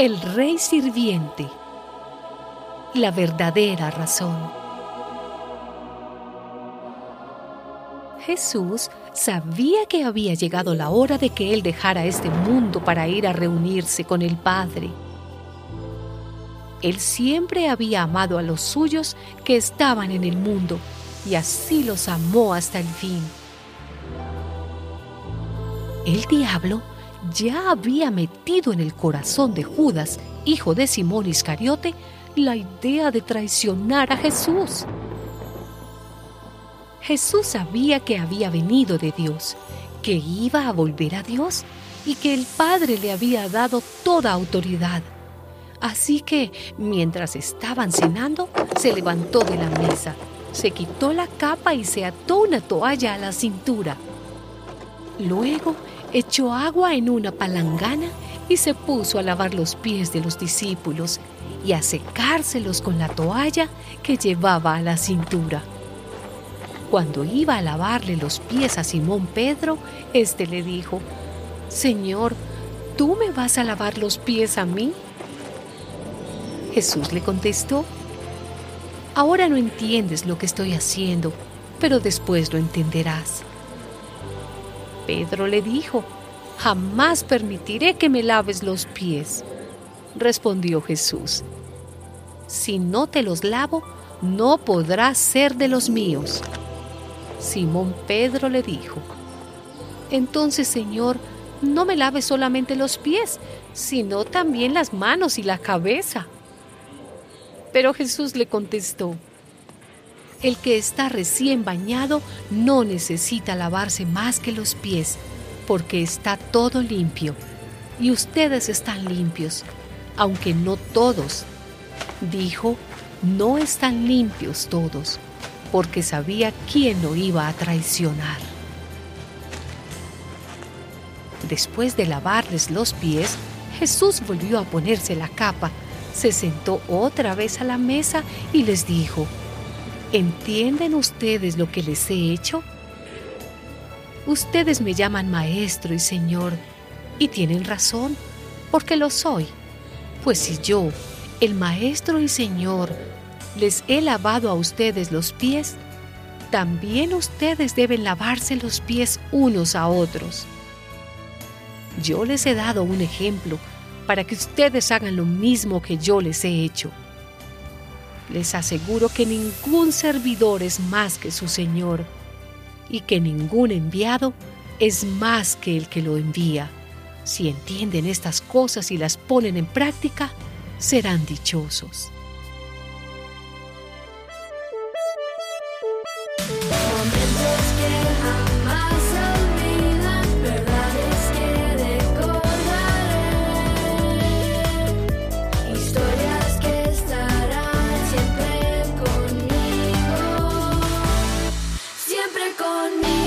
El rey sirviente. La verdadera razón. Jesús sabía que había llegado la hora de que Él dejara este mundo para ir a reunirse con el Padre. Él siempre había amado a los suyos que estaban en el mundo y así los amó hasta el fin. El diablo ya había metido en el corazón de Judas, hijo de Simón Iscariote, la idea de traicionar a Jesús. Jesús sabía que había venido de Dios, que iba a volver a Dios y que el Padre le había dado toda autoridad. Así que, mientras estaban cenando, se levantó de la mesa, se quitó la capa y se ató una toalla a la cintura. Luego echó agua en una palangana y se puso a lavar los pies de los discípulos y a secárselos con la toalla que llevaba a la cintura. Cuando iba a lavarle los pies a Simón Pedro, éste le dijo, Señor, ¿tú me vas a lavar los pies a mí? Jesús le contestó, Ahora no entiendes lo que estoy haciendo, pero después lo entenderás. Pedro le dijo, Jamás permitiré que me laves los pies. Respondió Jesús, Si no te los lavo, no podrás ser de los míos. Simón Pedro le dijo, Entonces, Señor, no me laves solamente los pies, sino también las manos y la cabeza. Pero Jesús le contestó, el que está recién bañado no necesita lavarse más que los pies, porque está todo limpio. Y ustedes están limpios, aunque no todos. Dijo, no están limpios todos, porque sabía quién lo iba a traicionar. Después de lavarles los pies, Jesús volvió a ponerse la capa, se sentó otra vez a la mesa y les dijo, ¿Entienden ustedes lo que les he hecho? Ustedes me llaman maestro y señor, y tienen razón, porque lo soy. Pues si yo, el maestro y señor, les he lavado a ustedes los pies, también ustedes deben lavarse los pies unos a otros. Yo les he dado un ejemplo para que ustedes hagan lo mismo que yo les he hecho. Les aseguro que ningún servidor es más que su Señor y que ningún enviado es más que el que lo envía. Si entienden estas cosas y las ponen en práctica, serán dichosos. work on me.